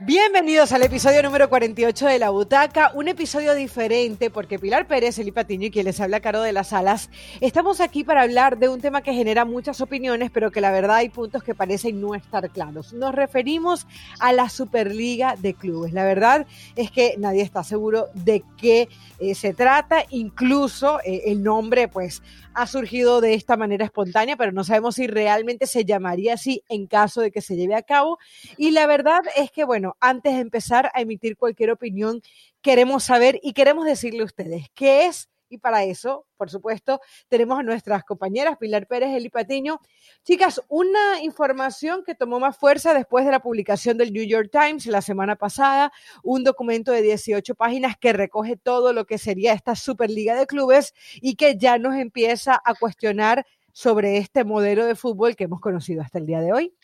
Bienvenidos al episodio número 48 de La Butaca, un episodio diferente porque Pilar Pérez, Eli Patiño y quien les habla Caro de las Alas, estamos aquí para hablar de un tema que genera muchas opiniones, pero que la verdad hay puntos que parecen no estar claros. Nos referimos a la Superliga de Clubes. La verdad es que nadie está seguro de qué eh, se trata, incluso eh, el nombre pues ha surgido de esta manera espontánea, pero no sabemos si realmente se llamaría así en caso de que se lleve a cabo. Y la verdad es que, bueno, antes de empezar a emitir cualquier opinión, queremos saber y queremos decirle a ustedes qué es y para eso, por supuesto, tenemos a nuestras compañeras Pilar Pérez, Eli Patiño. Chicas, una información que tomó más fuerza después de la publicación del New York Times la semana pasada, un documento de 18 páginas que recoge todo lo que sería esta Superliga de Clubes y que ya nos empieza a cuestionar sobre este modelo de fútbol que hemos conocido hasta el día de hoy.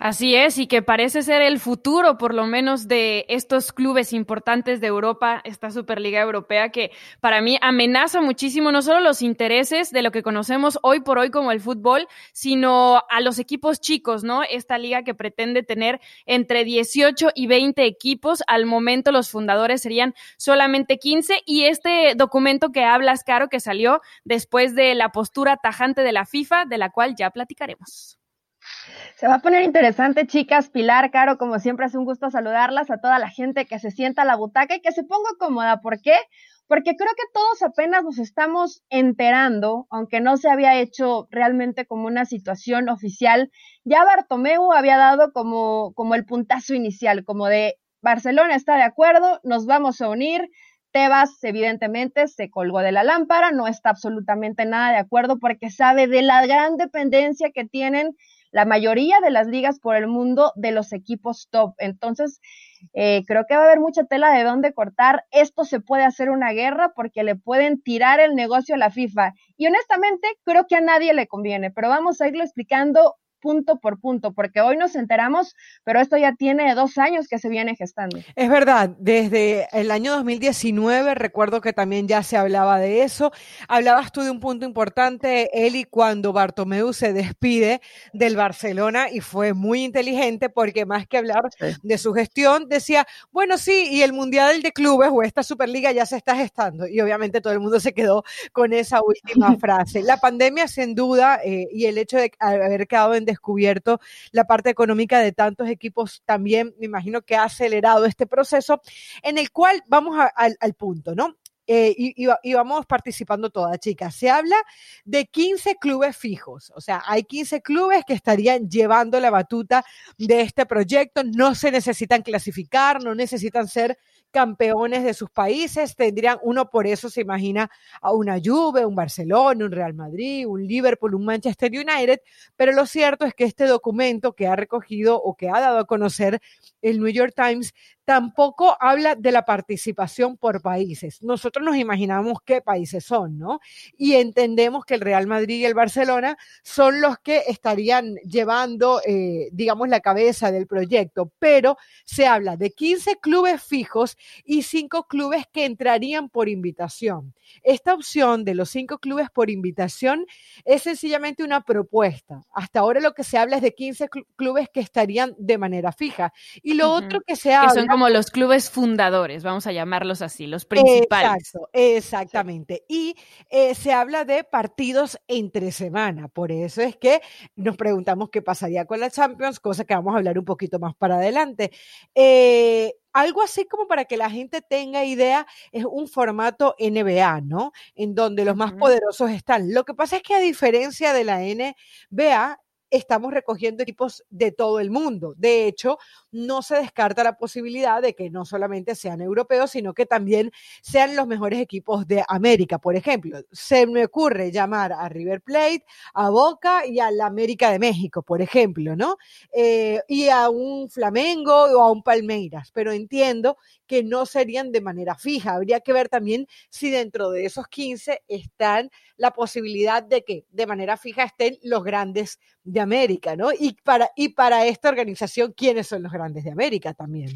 Así es, y que parece ser el futuro, por lo menos, de estos clubes importantes de Europa, esta Superliga Europea, que para mí amenaza muchísimo no solo los intereses de lo que conocemos hoy por hoy como el fútbol, sino a los equipos chicos, ¿no? Esta liga que pretende tener entre 18 y 20 equipos. Al momento los fundadores serían solamente 15 y este documento que hablas, Caro, que salió después de la postura tajante de la FIFA, de la cual ya platicaremos. Se va a poner interesante, chicas. Pilar, Caro, como siempre es un gusto saludarlas a toda la gente que se sienta a la butaca y que se ponga cómoda. ¿Por qué? Porque creo que todos apenas nos estamos enterando, aunque no se había hecho realmente como una situación oficial. Ya Bartomeu había dado como, como el puntazo inicial, como de Barcelona está de acuerdo, nos vamos a unir, Tebas, evidentemente, se colgó de la lámpara, no está absolutamente nada de acuerdo porque sabe de la gran dependencia que tienen la mayoría de las ligas por el mundo de los equipos top. Entonces, eh, creo que va a haber mucha tela de dónde cortar. Esto se puede hacer una guerra porque le pueden tirar el negocio a la FIFA. Y honestamente, creo que a nadie le conviene, pero vamos a irlo explicando punto por punto, porque hoy nos enteramos, pero esto ya tiene dos años que se viene gestando. Es verdad, desde el año 2019 recuerdo que también ya se hablaba de eso. Hablabas tú de un punto importante, Eli, cuando Bartomeu se despide del Barcelona y fue muy inteligente porque más que hablar de su gestión, decía, bueno, sí, y el Mundial de Clubes o esta Superliga ya se está gestando. Y obviamente todo el mundo se quedó con esa última frase. La pandemia, sin duda, eh, y el hecho de haber quedado en descubierto la parte económica de tantos equipos también, me imagino que ha acelerado este proceso, en el cual vamos al punto, ¿no? Eh, y, vamos participando todas, chicas. Se habla de 15 clubes fijos, o sea, hay 15 clubes que estarían llevando la batuta de este proyecto, no se necesitan clasificar, no necesitan ser campeones de sus países, tendrían uno por eso se imagina a una Juve, un Barcelona, un Real Madrid, un Liverpool, un Manchester United, pero lo cierto es que este documento que ha recogido o que ha dado a conocer el New York Times tampoco habla de la participación por países. Nosotros nos imaginamos qué países son, ¿no? Y entendemos que el Real Madrid y el Barcelona son los que estarían llevando, eh, digamos, la cabeza del proyecto, pero se habla de 15 clubes fijos y 5 clubes que entrarían por invitación. Esta opción de los 5 clubes por invitación es sencillamente una propuesta. Hasta ahora lo que se habla es de 15 clubes que estarían de manera fija. Y lo otro que se habla como los clubes fundadores, vamos a llamarlos así, los principales. Exacto, exactamente. Y eh, se habla de partidos entre semana, por eso es que nos preguntamos qué pasaría con la Champions, cosa que vamos a hablar un poquito más para adelante. Eh, algo así como para que la gente tenga idea, es un formato NBA, ¿no? En donde los más poderosos están. Lo que pasa es que a diferencia de la NBA, estamos recogiendo equipos de todo el mundo. De hecho, no se descarta la posibilidad de que no solamente sean europeos, sino que también sean los mejores equipos de América. Por ejemplo, se me ocurre llamar a River Plate, a Boca y a la América de México, por ejemplo, ¿no? Eh, y a un Flamengo o a un Palmeiras, pero entiendo que no serían de manera fija. Habría que ver también si dentro de esos 15 están la posibilidad de que de manera fija estén los grandes de América, ¿no? Y para, y para esta organización, ¿quiénes son los grandes de América también?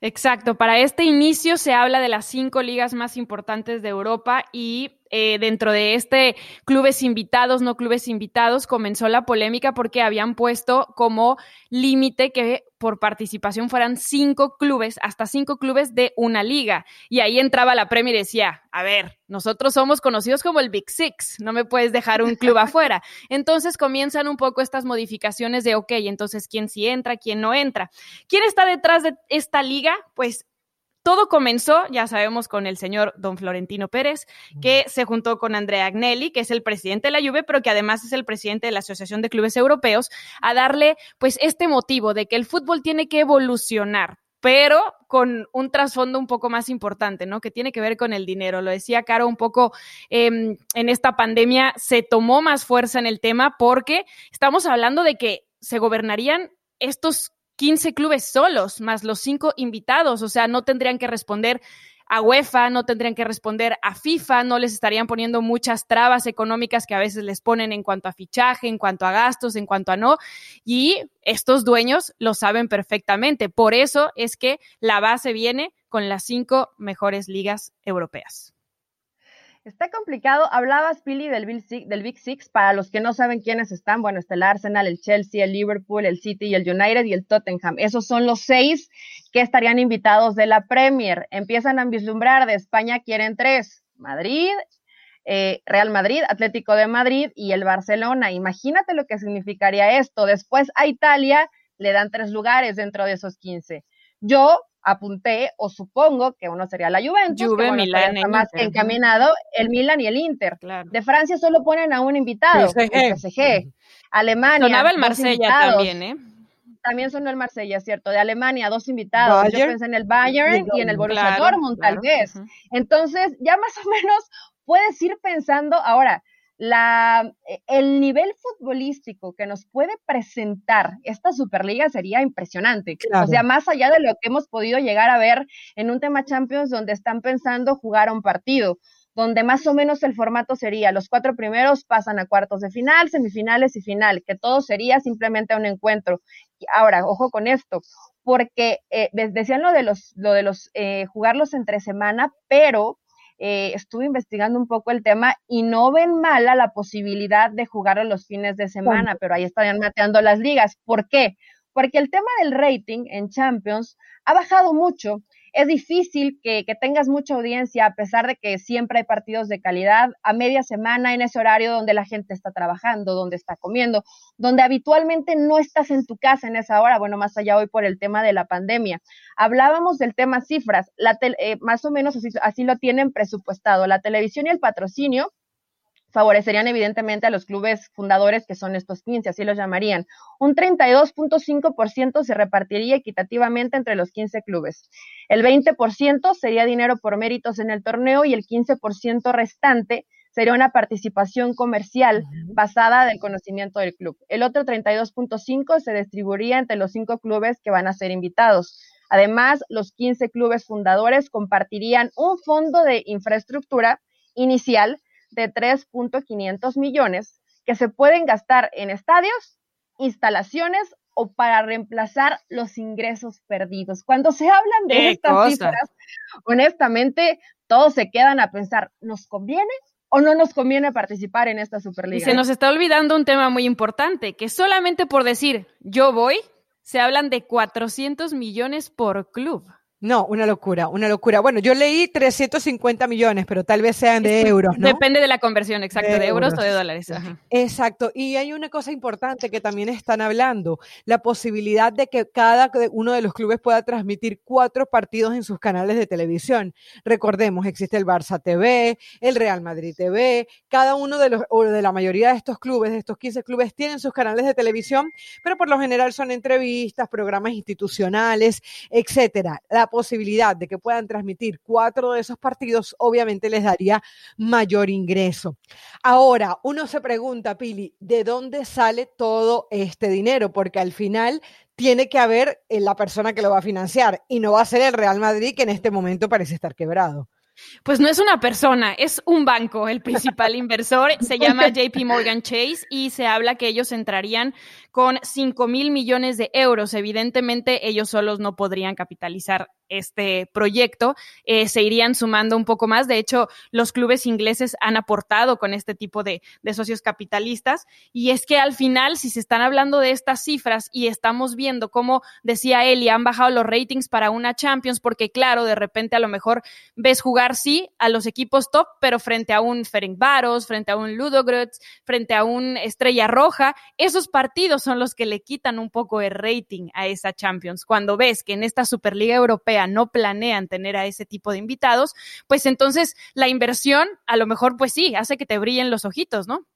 Exacto, para este inicio se habla de las cinco ligas más importantes de Europa y eh, dentro de este clubes invitados, no clubes invitados, comenzó la polémica porque habían puesto como límite que por participación fueran cinco clubes, hasta cinco clubes de una liga. Y ahí entraba la Premier y decía, a ver, nosotros somos conocidos como el Big Six, no me puedes dejar un club afuera. Entonces comienzan un poco estas modificaciones de, ok, entonces, ¿quién sí entra, quién no entra? ¿Quién está detrás de esta liga? Pues todo comenzó, ya sabemos, con el señor don Florentino Pérez, que se juntó con Andrea Agnelli, que es el presidente de la Juve, pero que además es el presidente de la Asociación de Clubes Europeos, a darle pues este motivo de que el fútbol tiene que evolucionar, pero con un trasfondo un poco más importante, ¿no? Que tiene que ver con el dinero. Lo decía Caro un poco em, en esta pandemia, se tomó más fuerza en el tema porque estamos hablando de que se gobernarían estos 15 clubes solos, más los cinco invitados, o sea, no tendrían que responder a UEFA, no tendrían que responder a FIFA, no les estarían poniendo muchas trabas económicas que a veces les ponen en cuanto a fichaje, en cuanto a gastos, en cuanto a no. Y estos dueños lo saben perfectamente. Por eso es que la base viene con las cinco mejores ligas europeas. Está complicado. Hablabas, Pili, del Big, Six, del Big Six. Para los que no saben quiénes están, bueno, está el Arsenal, el Chelsea, el Liverpool, el City el United y el Tottenham. Esos son los seis que estarían invitados de la Premier. Empiezan a vislumbrar de España, quieren tres. Madrid, eh, Real Madrid, Atlético de Madrid y el Barcelona. Imagínate lo que significaría esto. Después a Italia le dan tres lugares dentro de esos 15. Yo apunté o supongo que uno sería la Juventus, Juve, Milan, más encaminado, el Milan y el Inter. De Francia solo ponen a un invitado, el PSG. Alemania. Sonaba el Marsella también, ¿eh? También sonó el Marsella, cierto. De Alemania, dos invitados. Yo pensé en el Bayern y, en el Borussia Dortmund, tal vez. Entonces, ya más o menos puedes ir pensando, ahora, la, e, el nivel futbolístico que nos puede presentar esta Superliga sería impresionante. O sea, más allá de lo que hemos podido llegar a ver en un tema Champions donde están pensando jugar a un partido, donde más o menos el formato sería los cuatro primeros pasan a cuartos de final, semifinales y final, que todo sería simplemente un encuentro. Ahora, ojo con esto, porque eh, decían lo de los, lo de los eh, jugarlos entre semana, pero eh, estuve investigando un poco el tema y no ven mala la posibilidad de jugar los fines de semana, pero ahí estarían mateando las ligas. ¿Por qué? Porque el tema del rating en Champions ha bajado mucho es difícil que, tengas mucha audiencia a pesar de que siempre hay partidos de calidad a media semana en ese horario donde la gente está trabajando, donde está comiendo, donde habitualmente no estás en tu casa en esa hora, bueno, más allá hoy por el tema de la pandemia. Hablábamos del tema cifras, la eh, más o menos así lo tienen presupuestado. La televisión y el patrocinio favorecerían evidentemente a los clubes fundadores, que son estos 15, así los llamarían. Un 32.5% se repartiría equitativamente entre los 15 clubes. El 20% sería dinero por méritos en el torneo y el 15% restante sería una participación comercial basada del conocimiento del club. El otro 32.5 se distribuiría entre los cinco clubes que van a ser invitados. Además, los 15 clubes fundadores compartirían un fondo de infraestructura inicial de 3.500 millones que se pueden gastar en estadios, instalaciones o para reemplazar los ingresos perdidos. Cuando se hablan de estas cifras, honestamente, todos se quedan a pensar, ¿nos conviene o no nos conviene participar en esta Superliga? Y se nos está olvidando un tema muy importante, que solamente por decir yo voy, se hablan de 400 millones por club. No, una locura, una locura. Bueno, yo leí 350 millones, pero tal vez sean de euros, ¿no? Depende de la conversión, exacto, de, euros. o de dólares. Exacto. Y hay una cosa importante que también están hablando, la posibilidad de que cada uno de los clubes pueda transmitir cuatro partidos en sus canales de televisión. Recordemos, existe el Barça TV, el Real Madrid TV, cada uno de los, o de la mayoría de estos clubes, de estos 15 clubes, tienen sus canales de televisión, pero por lo general son entrevistas, programas institucionales, etcétera. La posibilidad de que puedan transmitir cuatro de esos partidos, obviamente les daría mayor ingreso. Ahora, uno se pregunta, Pili, ¿de dónde sale todo este dinero? Porque al final tiene que haber eh, la persona que lo va a financiar y no va a ser el Real Madrid que en este momento parece estar quebrado. Pues no es una persona, es un banco el principal inversor. Se llama JP Morgan Chase y se habla que ellos entrarían con 5 mil millones de euros. Evidentemente, ellos solos no podrían capitalizar este proyecto, eh, se irían sumando un poco más. De hecho, los clubes ingleses han aportado con este tipo de, socios capitalistas. Y es que al final, si se están hablando de estas cifras y estamos viendo cómo, decía Eli, han bajado los ratings para una Champions, porque claro, de repente a lo mejor ves jugar, sí, a los equipos top, pero frente a un Ferencváros, frente a un Ludogorets, frente a un Estrella Roja, esos partidos son los que le quitan un poco el rating a esa Champions. Cuando ves que en esta Superliga Europea no planean tener a ese tipo de invitados, pues entonces la inversión a lo mejor pues sí, hace que te brillen los ojitos, ¿no?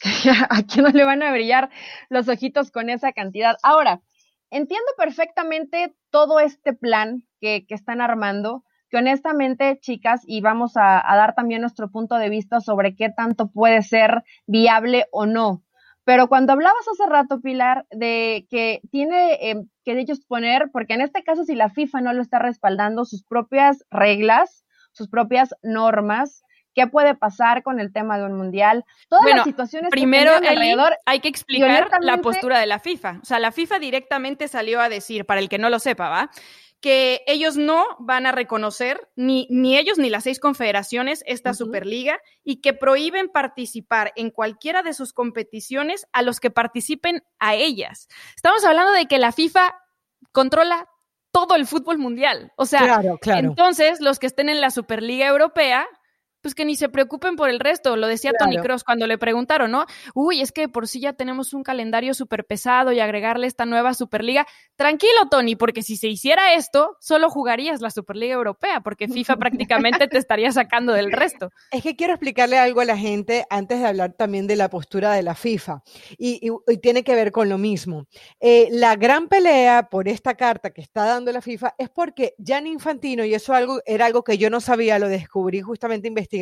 ¿A quién no le van a brillar los ojitos con esa cantidad? Ahora, entiendo perfectamente todo este plan que, están armando, que honestamente, chicas, y vamos a, dar también nuestro punto de vista sobre qué tanto puede ser viable o no. Pero cuando hablabas hace rato, Pilar, de que tiene em, que ellos poner, porque en este caso si la FIFA no lo está respaldando, sus propias reglas, sus propias normas, qué puede pasar con el tema de un mundial, todas las situaciones primero, que alrededor. hay que explicar la postura de la FIFA. O sea, la FIFA directamente salió a decir, para el que no lo sepa, ¿va? Que ellos no van a reconocer, ni, ni ellos ni las seis confederaciones, esta Superliga, y que prohíben participar en cualquiera de sus competiciones a los que participen a ellas. Estamos hablando de que la FIFA controla todo el fútbol mundial. O sea, entonces los que estén en la Superliga Europea pues que ni se preocupen por el resto. Lo decía Tony Cross cuando le preguntaron, ¿no? Uy, es que por sí ya tenemos un calendario súper pesado y agregarle esta nueva Superliga. Tranquilo, Tony, porque si se hiciera esto, solo jugarías la Superliga Europea, porque FIFA prácticamente te estaría sacando del resto. Es que quiero explicarle algo a la gente antes de hablar también de la postura de la FIFA, y, tiene que ver con lo mismo. Eh, la gran pelea por esta carta que está dando la FIFA es porque Gianni Infantino, y eso algo, era algo que yo no sabía, lo descubrí justamente investigando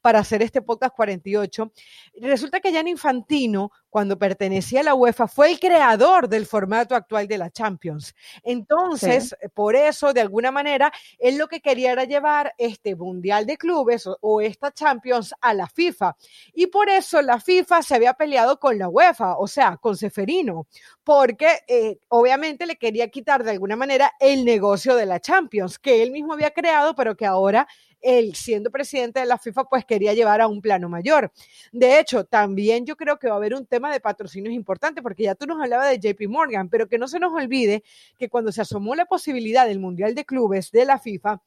para hacer este podcast 48. Resulta que Jan Infantino, cuando pertenecía a la UEFA, fue el creador del formato actual de la Champions. Entonces, por eso, de alguna manera, él lo que quería era llevar este Mundial de Clubes o, esta Champions a la FIFA. Y por eso la FIFA se había peleado con la UEFA, o sea, con Seferino, porque eh, obviamente le quería quitar de alguna manera el negocio de la Champions, que él mismo había creado, pero que ahora él, siendo presidente de la FIFA, pues quería llevar a un plano mayor. De hecho, también yo creo que va a haber un tema de patrocinios importante, porque ya tú nos hablabas de JP Morgan, pero que no se nos olvide que cuando se asomó la posibilidad del Mundial de Clubes de la FIFA,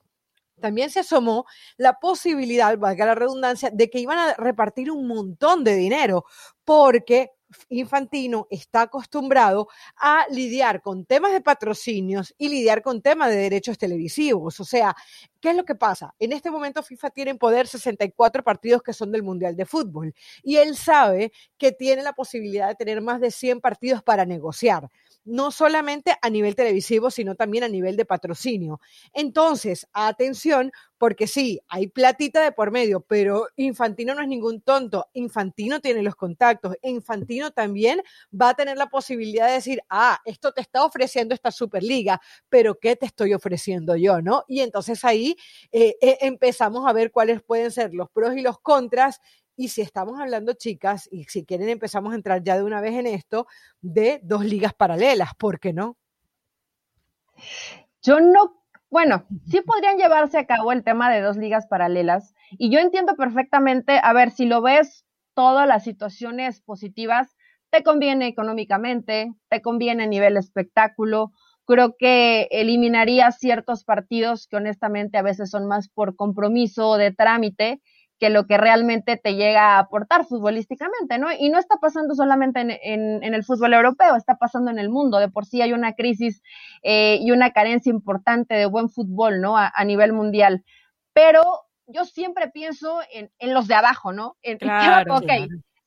también se asomó la posibilidad, valga la redundancia, de que iban a repartir un montón de dinero, porque Infantino está acostumbrado a lidiar con temas de patrocinios y lidiar con temas de derechos televisivos. O sea, ¿qué es lo que pasa? En este momento FIFA tiene en poder 64 partidos que son del Mundial de Fútbol y él sabe que tiene la posibilidad de tener más de 100 partidos para negociar no solamente a nivel televisivo, sino también a nivel de patrocinio. Entonces, atención, porque sí, hay platita de por medio, pero Infantino no es ningún tonto. Infantino tiene los contactos. Infantino también va a tener la posibilidad de decir, ah, esto te está ofreciendo esta Superliga, pero ¿qué te estoy ofreciendo yo? ¿No? Y entonces ahí eh, eh, empezamos a ver cuáles pueden ser los pros y los contras y si estamos hablando, chicas, y si quieren empezamos a entrar ya de una vez en esto, de dos ligas paralelas, ¿por qué no? Yo no, bueno, sí podrían llevarse a cabo el tema de dos ligas paralelas, y yo entiendo perfectamente, a ver, si lo ves todas las situaciones positivas, te conviene económicamente, te conviene a nivel espectáculo, creo que eliminaría ciertos partidos que honestamente a veces son más por compromiso o de trámite que lo que realmente te llega a aportar futbolísticamente, ¿no? Y no está pasando solamente en, el fútbol europeo, está pasando en el mundo. De por sí hay una crisis eh, y una carencia importante de buen fútbol, ¿no? A, nivel mundial. Pero yo siempre pienso en, los de abajo, ¿no? En, claro, ok,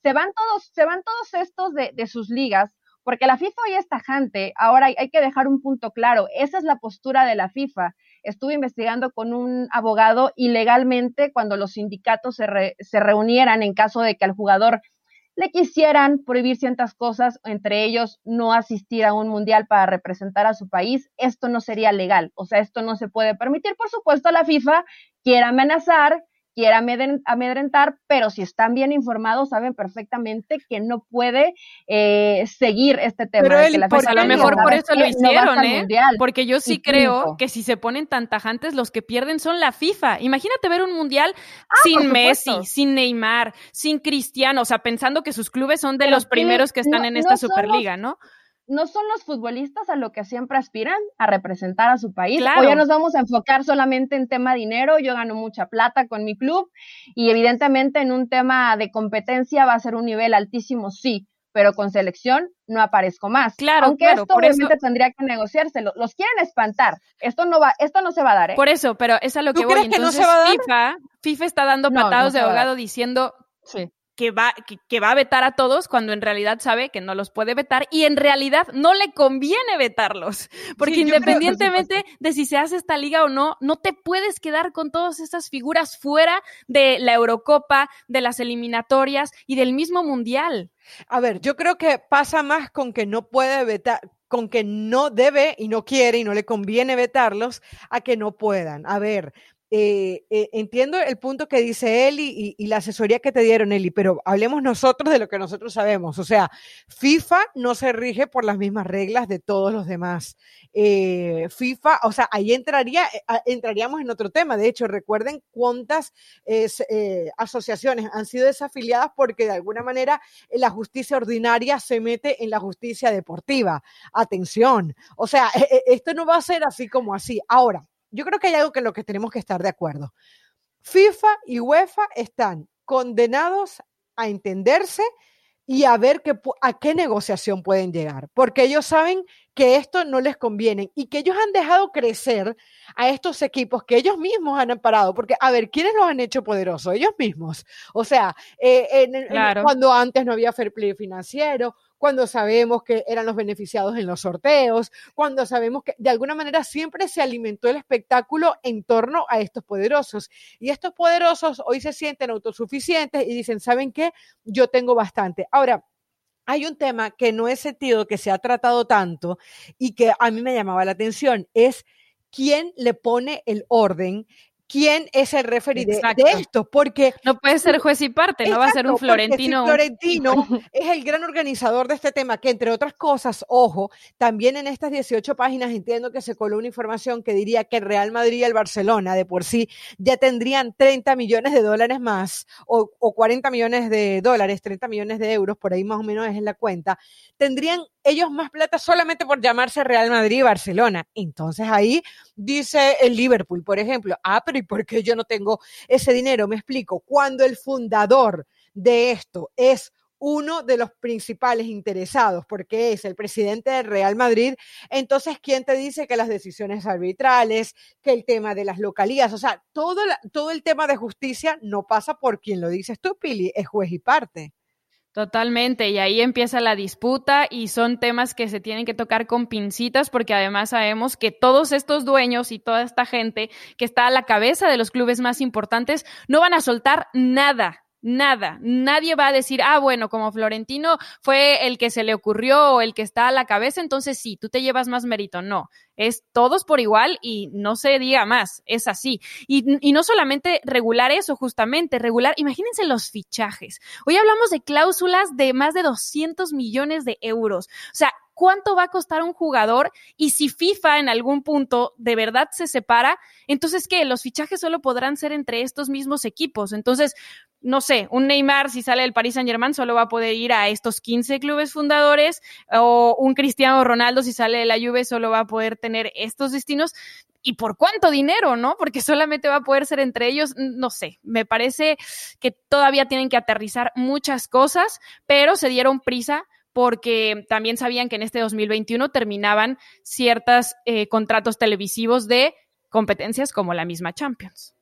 se van todos, se van todos estos de, de sus ligas, porque la FIFA hoy es tajante. Ahora hay, que dejar un punto claro. Esa es la postura de la FIFA. Estuve investigando con un abogado y legalmente cuando los sindicatos se, se reunieran en caso de que al jugador le quisieran prohibir ciertas cosas, entre ellos no asistir a un mundial para representar a su país, esto no sería legal. O sea, esto no se puede permitir. Por supuesto, la FIFA quiere amenazar quiera amedrentar, pero si están bien informados, saben perfectamente que no puede eh, seguir este tema. Pero él, pues a lo mejor por eso lo hicieron, ¿eh? Porque yo sí creo que si se ponen tan tajantes, los que pierden son la FIFA. Imagínate ver un mundial ah, sin Messi, sin Neymar, sin Cristiano, o sea, pensando que sus clubes son de los primeros que están en esta Superliga, ¿no? No son los futbolistas a lo que siempre aspiran, a representar a su país. Claro. O ya nos vamos a enfocar solamente en tema dinero, yo gano mucha plata con mi club y evidentemente en un tema de competencia va a ser un nivel altísimo, sí, pero con selección no aparezco más. Claro, Aunque esto obviamente tendría que negociarse, los, quieren espantar. Esto no va, esto no se va a dar, ¿eh? Por eso, pero es a lo que voy. Entonces, que no se va a dar? FIFA, FIFA está dando patados de abogado diciendo sí que va, que, va a vetar a todos cuando en realidad sabe que no los puede vetar y en realidad no le conviene vetarlos. Porque independientemente de si se hace esta liga o no, no te puedes quedar con todas esas figuras fuera de la Eurocopa, de las eliminatorias y del mismo Mundial. A ver, yo creo que pasa más con que no puede vetar, con que no debe y no quiere y no le conviene vetarlos a que no puedan. A ver, eh, eh, entiendo el punto que dice Eli y, la asesoría que te dieron, Eli, pero hablemos nosotros de lo que nosotros sabemos. O sea, FIFA no se rige por las mismas reglas de todos los demás. Eh, FIFA, o sea, ahí entraría, entraríamos en otro tema. De hecho, recuerden cuántas asociaciones han sido desafiliadas porque de alguna manera la justicia ordinaria se mete en la justicia deportiva. Atención. O sea, esto no va a ser así como así. Ahora, yo creo que hay algo que lo que tenemos que estar de acuerdo. FIFA y UEFA están condenados a entenderse y a ver a qué negociación pueden llegar, porque ellos saben que esto no les conviene y que ellos han dejado crecer a estos equipos que ellos mismos han amparado, porque a ver, ¿quiénes los han hecho poderosos? Ellos mismos. O sea, eh, cuando antes no había fair play financiero, cuando sabemos que eran los beneficiados en los sorteos, cuando sabemos que de alguna manera siempre se alimentó el espectáculo en torno a estos poderosos. Y estos poderosos hoy se sienten autosuficientes y dicen, ¿saben qué? Yo tengo bastante. Ahora, hay un tema que no es sentido, que se ha tratado tanto y que a mí me llamaba la atención, es quién le pone el orden quién es el referee de, esto, porque... No puede ser juez y parte, no va a ser un Florentino. Florentino es el gran organizador de este tema, que entre otras cosas, ojo, también en estas 18 páginas entiendo que se coló una información que diría que el Real Madrid y el Barcelona de por sí ya tendrían 30 millones de dólares más, o, o 40 millones de dólares, 30 millones de euros, por ahí más o menos es en la cuenta, tendrían ellos más plata solamente por llamarse Real Madrid y Barcelona. Entonces ahí dice el Liverpool, por ejemplo, ah, pero ¿y por qué yo no tengo ese dinero? Me explico, cuando el fundador de esto es uno de los principales interesados, porque es el presidente del Real Madrid, entonces, ¿quién te dice que las decisiones arbitrales, que el tema de las localías, o sea, todo, todo el tema de justicia no pasa por quien lo dices tú, Pili, es juez y parte. Totalmente, y ahí empieza la disputa y son temas que se tienen que tocar con pincitas porque además sabemos que todos estos dueños y toda esta gente que está a la cabeza de los clubes más importantes no van a soltar nada, Nada, nadie va a decir, ah, bueno, como Florentino fue el que se le ocurrió o el que está a la cabeza, entonces sí, tú te llevas más mérito. No, es todos por igual y no se diga más, es así. Y, no solamente regular eso, justamente, regular, imagínense los fichajes. Hoy hablamos de cláusulas de más de 200 millones de euros. O sea, cuánto va a costar un jugador y si FIFA en algún punto de verdad se separa, entonces ¿qué? Los fichajes solo podrán ser entre estos mismos equipos. Entonces, no sé, un Neymar si sale del Paris Saint Germain solo va a poder ir a estos 15 clubes fundadores o un Cristiano Ronaldo si sale de la Juve solo va a poder tener estos destinos. ¿Y por cuánto dinero, no? Porque solamente va a poder ser entre ellos, no sé, me parece que todavía tienen que aterrizar muchas cosas, pero se dieron prisa porque también sabían que en este 2021 terminaban ciertos eh, contratos televisivos de competencias como la misma Champions.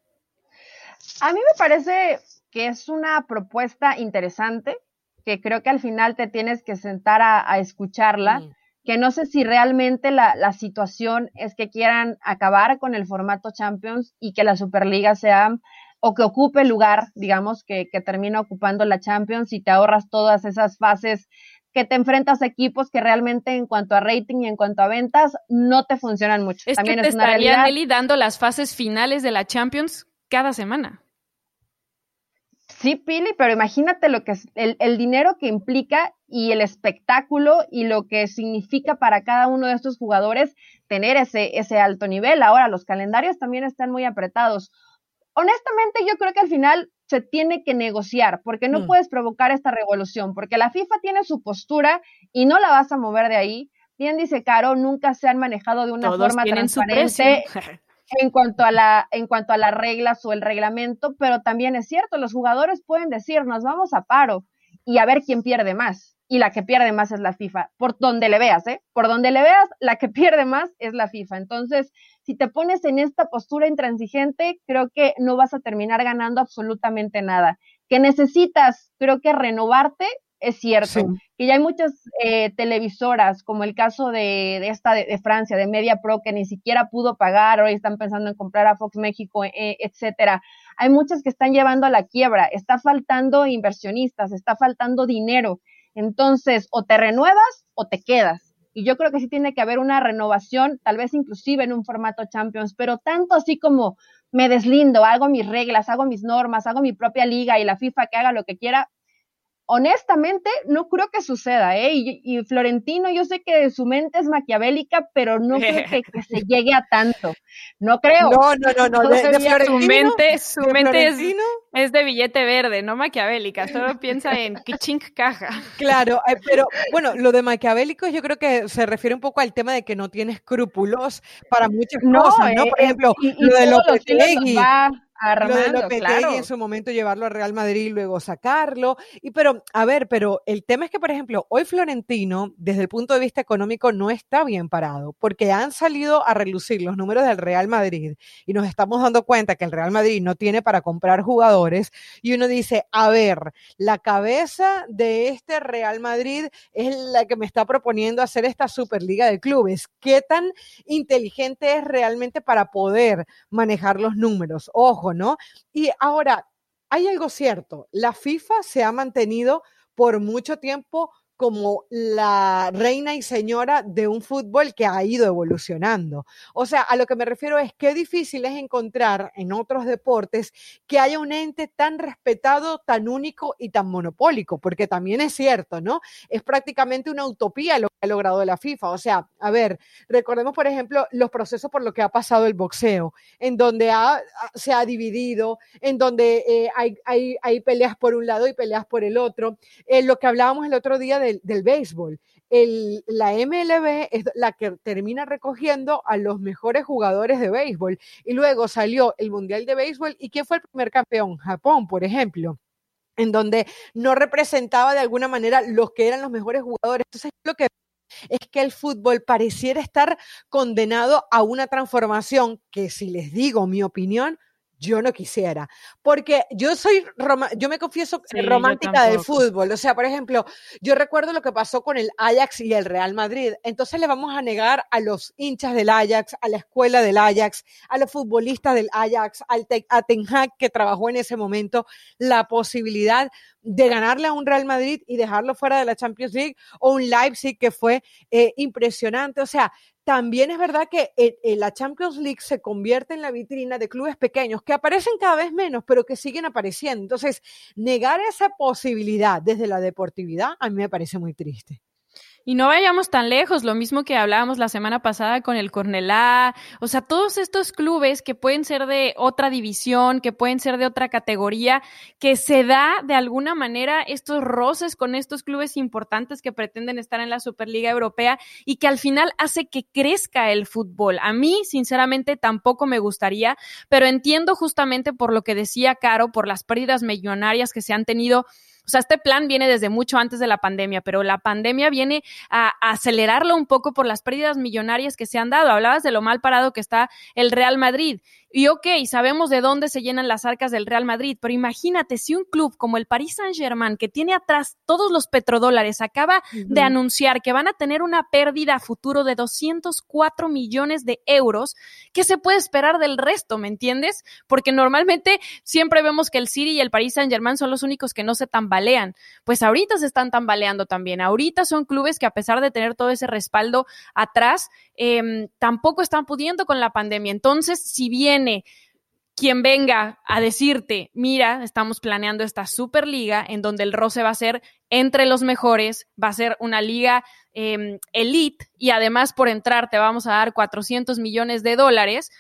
A mí me parece que es una propuesta interesante, que creo que al final te tienes que sentar a, escucharla, mm. que no sé si realmente la, situación es que quieran acabar con el formato Champions y que la Superliga sea o que ocupe el lugar, digamos, que, que termina ocupando la Champions y te ahorras todas esas fases que te enfrentas a equipos que realmente en cuanto a rating y en cuanto a ventas no te funcionan mucho. Es También que te estarían, Eli, dando las fases finales de la Champions cada semana. Sí, Pili, pero imagínate lo que es el, el, dinero que implica y el espectáculo y lo que significa para cada uno de estos jugadores tener ese, ese alto nivel. Ahora, los calendarios también están muy apretados. Honestamente, yo creo que al final se tiene que negociar, porque no mm. puedes provocar esta revolución, porque la FIFA tiene su postura y no la vas a mover de ahí. Bien dice Caro, nunca se han manejado de una forma transparente en cuanto a la en cuanto a las reglas o el reglamento, pero también es cierto, los jugadores pueden decir, nos vamos a paro y a ver quién pierde más. Y la que pierde más es la FIFA, por donde le veas, ¿eh? Por donde le veas, la que pierde más es la FIFA. Entonces, si te pones en esta postura intransigente, creo que no vas a terminar ganando absolutamente nada. Que necesitas, creo que renovarte, es cierto. Que ya hay muchas eh, televisoras, como el caso de, esta de, Francia, de Media Pro, que ni siquiera pudo pagar, hoy están pensando en comprar a Fox México, eh, etcétera. Hay muchas que están llevando a la quiebra, está faltando inversionistas, está faltando dinero. Entonces, o te renuevas o te quedas. Y yo creo que sí tiene que haber una renovación, tal vez inclusive en un formato Champions, pero tanto así como me deslindo, hago mis reglas, hago mis normas, hago mi propia liga y la FIFA que haga lo que quiera, honestamente, no creo que suceda, ¿eh? Y, Florentino, yo sé que su mente es maquiavélica, pero no creo que, se llegue a tanto. No creo. No, no, no, no. De, su mente, su mente es, de billete verde, no maquiavélica. Solo piensa en kichink caja. Claro, eh, pero bueno, lo de maquiavélico yo creo que se refiere un poco al tema de que no tiene escrúpulos para muchas cosas, ¿no? Por eh, ejemplo, lo de Lopetegui. Armando, lo de claro. en su momento llevarlo a Real Madrid y luego sacarlo. Y pero, a ver, pero el tema es que, por ejemplo, hoy Florentino, desde el punto de vista económico, no está bien parado, porque han salido a relucir los números del Real Madrid y nos estamos dando cuenta que el Real Madrid no tiene para comprar jugadores. Y uno dice, a ver, la cabeza de este Real Madrid es la que me está proponiendo hacer esta Superliga de Clubes. ¿Qué tan inteligente es realmente para poder manejar los números? Ojo ¿no? Y ahora, hay algo cierto, la FIFA se ha mantenido por mucho tiempo como la reina y señora de un fútbol que ha ido evolucionando. O sea, a lo que me refiero es que difícil es encontrar en otros deportes que haya un ente tan respetado, tan único y tan monopólico, porque también es cierto, ¿no? Es prácticamente una utopía lo ha logrado la FIFA. O sea, a ver, recordemos, por ejemplo, los procesos por lo que ha pasado el boxeo, en donde se ha dividido, en donde eh, hay, hay, peleas por un lado y peleas por el otro. Eh, lo que hablábamos el otro día de del, béisbol. El, la MLB es la que termina recogiendo a los mejores jugadores de béisbol. Y luego salió el Mundial de Béisbol. ¿Y quién fue el primer campeón? Japón, por ejemplo en donde no representaba de alguna manera los que eran los mejores jugadores. Entonces, lo que es que el fútbol pareciera estar condenado a una transformación que, si les digo mi opinión, yo no quisiera, porque yo soy, yo me confieso romántica del fútbol, o sea, por ejemplo, yo recuerdo lo que pasó con el Ajax y el Real Madrid, entonces le vamos a negar a los hinchas del Ajax, a la escuela del Ajax, a los futbolistas del Ajax, al a Ten Hag que trabajó en ese momento, la posibilidad de ganarle a un Real Madrid y dejarlo fuera de la Champions League o un Leipzig que fue eh, impresionante. O sea, también es verdad que eh, eh, la Champions League se convierte en la vitrina de clubes pequeños que aparecen cada vez menos, pero que siguen apareciendo. Entonces, negar esa posibilidad desde la deportividad a mí me parece muy triste. Y no vayamos tan lejos, lo mismo que hablábamos la semana pasada con el Cornelá, o sea, todos estos clubes que pueden ser de otra división, que pueden ser de otra categoría, que se da de alguna manera estos roces con estos clubes importantes que pretenden estar en la Superliga Europea y que al final hace que crezca el fútbol. A mí, sinceramente, tampoco me gustaría, pero entiendo justamente por lo que decía Caro, por las pérdidas millonarias que se han tenido o sea, este plan viene desde mucho antes de la pandemia, pero la pandemia viene a, acelerarlo un poco por las pérdidas millonarias que se han dado. Hablabas de lo mal parado que está el Real Madrid. Y ok, sabemos de dónde se llenan las arcas del Real Madrid, pero imagínate si un club como el Paris Saint-Germain, que tiene atrás todos los petrodólares, acaba de anunciar que van a tener una pérdida a futuro de 204 millones de euros, ¿qué se puede esperar del resto? ¿Me entiendes? Porque normalmente siempre vemos que el City y el Paris Saint-Germain son los únicos que no se tambalean. Pues ahorita se están tambaleando también. Ahorita son clubes que a pesar de tener todo ese respaldo atrás, em, tampoco están pudiendo con la pandemia. Entonces, si bien quien venga a decirte, mira, estamos planeando esta Superliga en donde el roce va a ser entre los mejores, va a ser una liga em, elite y además por entrar te vamos a dar 400 millones de dólares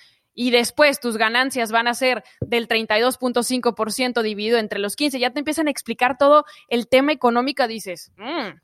y después tus ganancias van a ser del 32.5% dividido entre los 15, ya te empiezan a explicar todo el tema económico, dices, mm,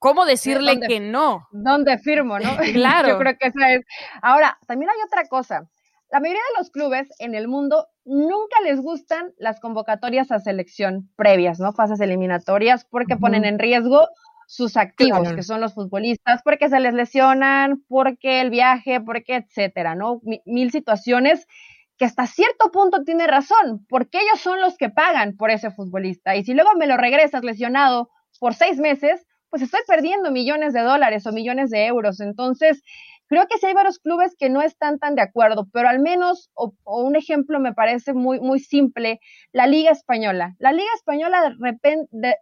¿cómo decirle que no? ¿Dónde firmo, no? Claro. Yo creo que esa es. Ahora, también hay otra cosa. La mayoría de los clubes en el mundo nunca les gustan las convocatorias a selección previas, ¿no? Fases eliminatorias, porque ponen en riesgo sus activos, que son los futbolistas, porque se les lesionan, porque el viaje, porque etcétera, ¿no? Mil situaciones que hasta cierto punto tiene razón, porque ellos son los que pagan por ese futbolista. Y si luego me lo regresas lesionado por seis meses, pues estoy perdiendo millones de dólares o millones de euros. Entonces, Creo que sí hay varios clubes que no están tan de acuerdo, pero al menos, o, un ejemplo me parece muy, muy simple, la Liga Española. La Liga Española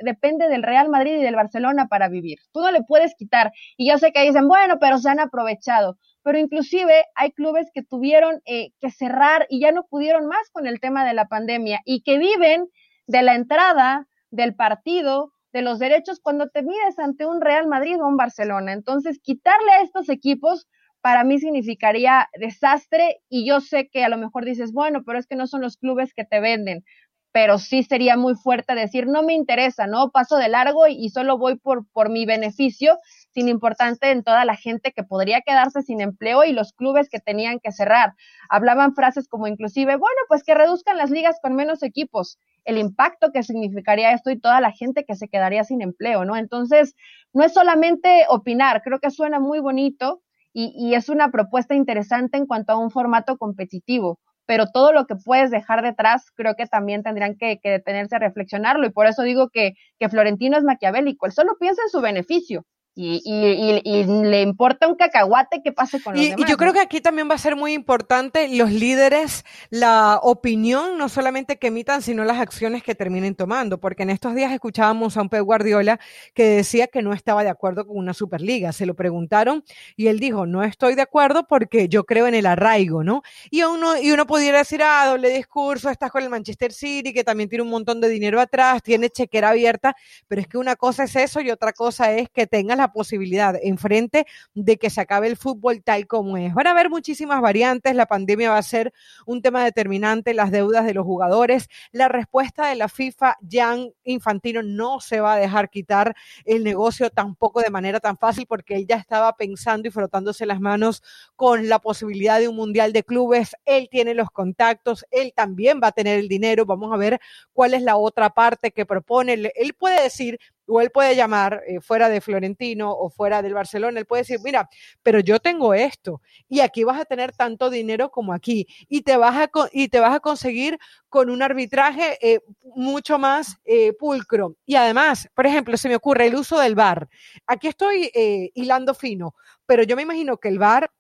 depende del Real Madrid y del Barcelona para vivir. Tú no le puedes quitar. Y yo sé que dicen, bueno, pero se han aprovechado. Pero inclusive hay clubes que tuvieron eh, que cerrar y ya no pudieron más con el tema de la pandemia y que viven de la entrada, del partido, de los derechos cuando te mides ante un Real Madrid o un Barcelona. Entonces, quitarle a estos equipos para mí significaría desastre y yo sé que a lo mejor dices, bueno, pero es que no son los clubes que te venden, pero sí sería muy fuerte decir, no me interesa, ¿no? Paso de largo y, solo voy por, por mi beneficio, sin importante en toda la gente que podría quedarse sin empleo y los clubes que tenían que cerrar. Hablaban frases como inclusive, bueno, pues que reduzcan las ligas con menos equipos el impacto que significaría esto y toda la gente que se quedaría sin empleo, ¿no? Entonces, no es solamente opinar, creo que suena muy bonito y, es una propuesta interesante en cuanto a un formato competitivo, pero todo lo que puedes dejar detrás, creo que también tendrían que, detenerse a reflexionarlo y por eso digo que, que Florentino es maquiavélico, él solo piensa en su beneficio y, y, y, le importa un cacahuate que pase con los demás. Y yo creo que aquí también va a ser muy importante los líderes, la opinión, no solamente que emitan, sino las acciones que terminen tomando, porque en estos días escuchábamos a un Pep Guardiola que decía que no estaba de acuerdo con una Superliga. Se lo preguntaron y él dijo, no estoy de acuerdo porque yo creo en el arraigo, ¿no? Y uno, y uno pudiera decir, ah, doble discurso, estás con el Manchester City, que también tiene un montón de dinero atrás, tiene chequera abierta, pero es que una cosa es eso y otra cosa es que tengas la posibilidad enfrente de que se acabe el fútbol tal como es. Van a haber muchísimas variantes, la pandemia va a ser un tema determinante, las deudas de los jugadores, la respuesta de la FIFA, Jan Infantino no se va a dejar quitar el negocio tampoco de manera tan fácil porque él ya estaba pensando y frotándose las manos con la posibilidad de un mundial de clubes, él tiene los contactos, él también va a tener el dinero, vamos a ver cuál es la otra parte que propone, él puede decir, o él puede llamar eh, fuera de Florentino o fuera del Barcelona, él puede decir, mira, pero yo tengo esto y aquí vas a tener tanto dinero como aquí y te vas a, y te vas a conseguir con un arbitraje eh, mucho más eh, pulcro. Y además, por ejemplo, se me ocurre el uso del VAR. Aquí estoy hilando fino, pero yo me imagino que el VAR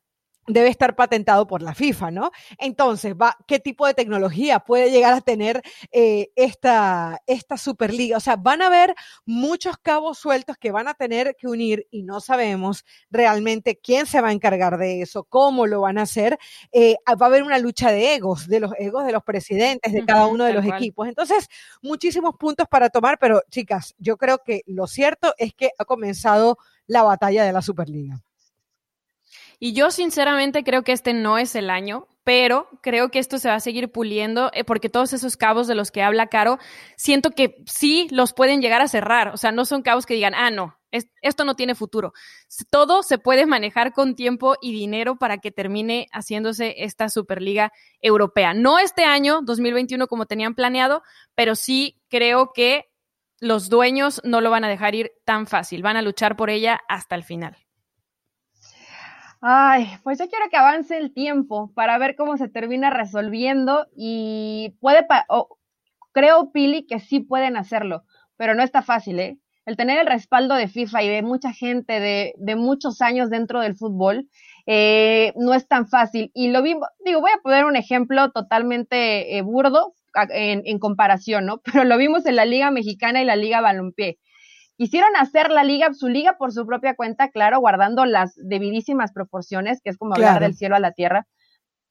debe estar patentado por la FIFA, ¿no? Entonces, va, ¿qué tipo de tecnología puede llegar a tener eh, esta, esta Superliga? O sea, van a haber muchos cabos sueltos que van a tener que unir y no sabemos realmente quién se va a encargar de eso, cómo lo van a hacer. Eh, va a haber una lucha de egos, de los egos de los presidentes de cada uno de los equipos. Entonces, muchísimos puntos para tomar, pero chicas, yo creo que lo cierto es que ha comenzado la batalla de la Superliga. Y yo sinceramente creo que este no es el año, pero creo que esto se va a seguir puliendo eh, porque todos esos cabos de los que habla Caro, siento que sí los pueden llegar a cerrar. O sea, no son cabos que digan, ah, no, esto no tiene futuro. Todo se puede manejar con tiempo y dinero para que termine haciéndose esta Superliga Europea. No este año, 2021, como tenían planeado, pero sí creo que los dueños no lo van a dejar ir tan fácil. Van a luchar por ella hasta el final. Ay, pues yo quiero que avance el tiempo para ver cómo se termina resolviendo y puede, creo, Pili, que sí pueden hacerlo, pero no está fácil, ¿eh? El tener el respaldo de FIFA y de mucha gente de, muchos años dentro del fútbol eh, no es tan fácil. Y lo vi, digo, voy a poner un ejemplo totalmente eh, burdo en, en comparación, ¿no? Pero lo vimos en la Liga Mexicana y la Liga Balompié. Quisieron hacer la liga, su liga por su propia cuenta, claro, guardando las debidísimas proporciones, que es como hablar del cielo a la tierra.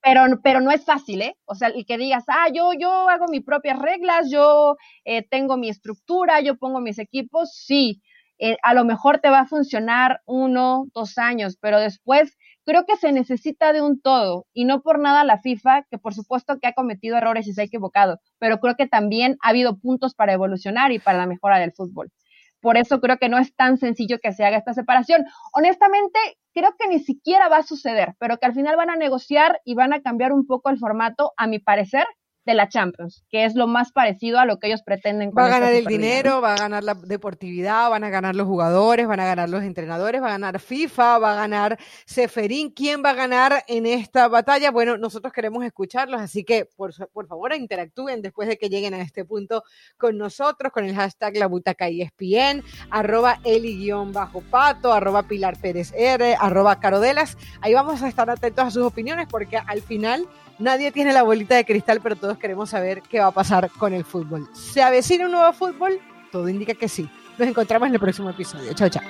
pero, pero no es fácil, ¿eh? O sea, el que digas, ah, yo, yo hago mis propias reglas, yo eh, tengo mi estructura, yo pongo mis equipos, sí, eh, a lo mejor te va a funcionar uno, dos años, pero después creo que se necesita de un todo y no por nada la FIFA, que por supuesto que ha cometido errores y se ha equivocado, pero creo que también ha habido puntos para evolucionar y para la mejora del fútbol. Por eso creo que no es tan sencillo que se haga esta separación. Honestamente, creo que ni siquiera va a suceder, pero que al final van a negociar y van a cambiar un poco el formato, a mi parecer, de la Champions, que es lo más parecido a lo que ellos pretenden. va a ganar el dinero, va a ganar la deportividad, van a ganar los jugadores, van a ganar los entrenadores, va a ganar FIFA, va a ganar Seferín. ¿Quién va a ganar en esta batalla? Bueno, nosotros queremos escucharlos, así que por, por favor interactúen después de que lleguen a este punto con nosotros, con el hashtag la butaca ESPN, arroba eli-pato, arroba Pilar Pérez R, arroba Carodelas. Ahí vamos a estar atentos a sus opiniones porque al final Nadie tiene la bolita de cristal, pero todos queremos saber qué va a pasar con el fútbol. ¿Se avecina un nuevo fútbol? Todo indica que sí. Nos encontramos en el próximo episodio. Chao, chao.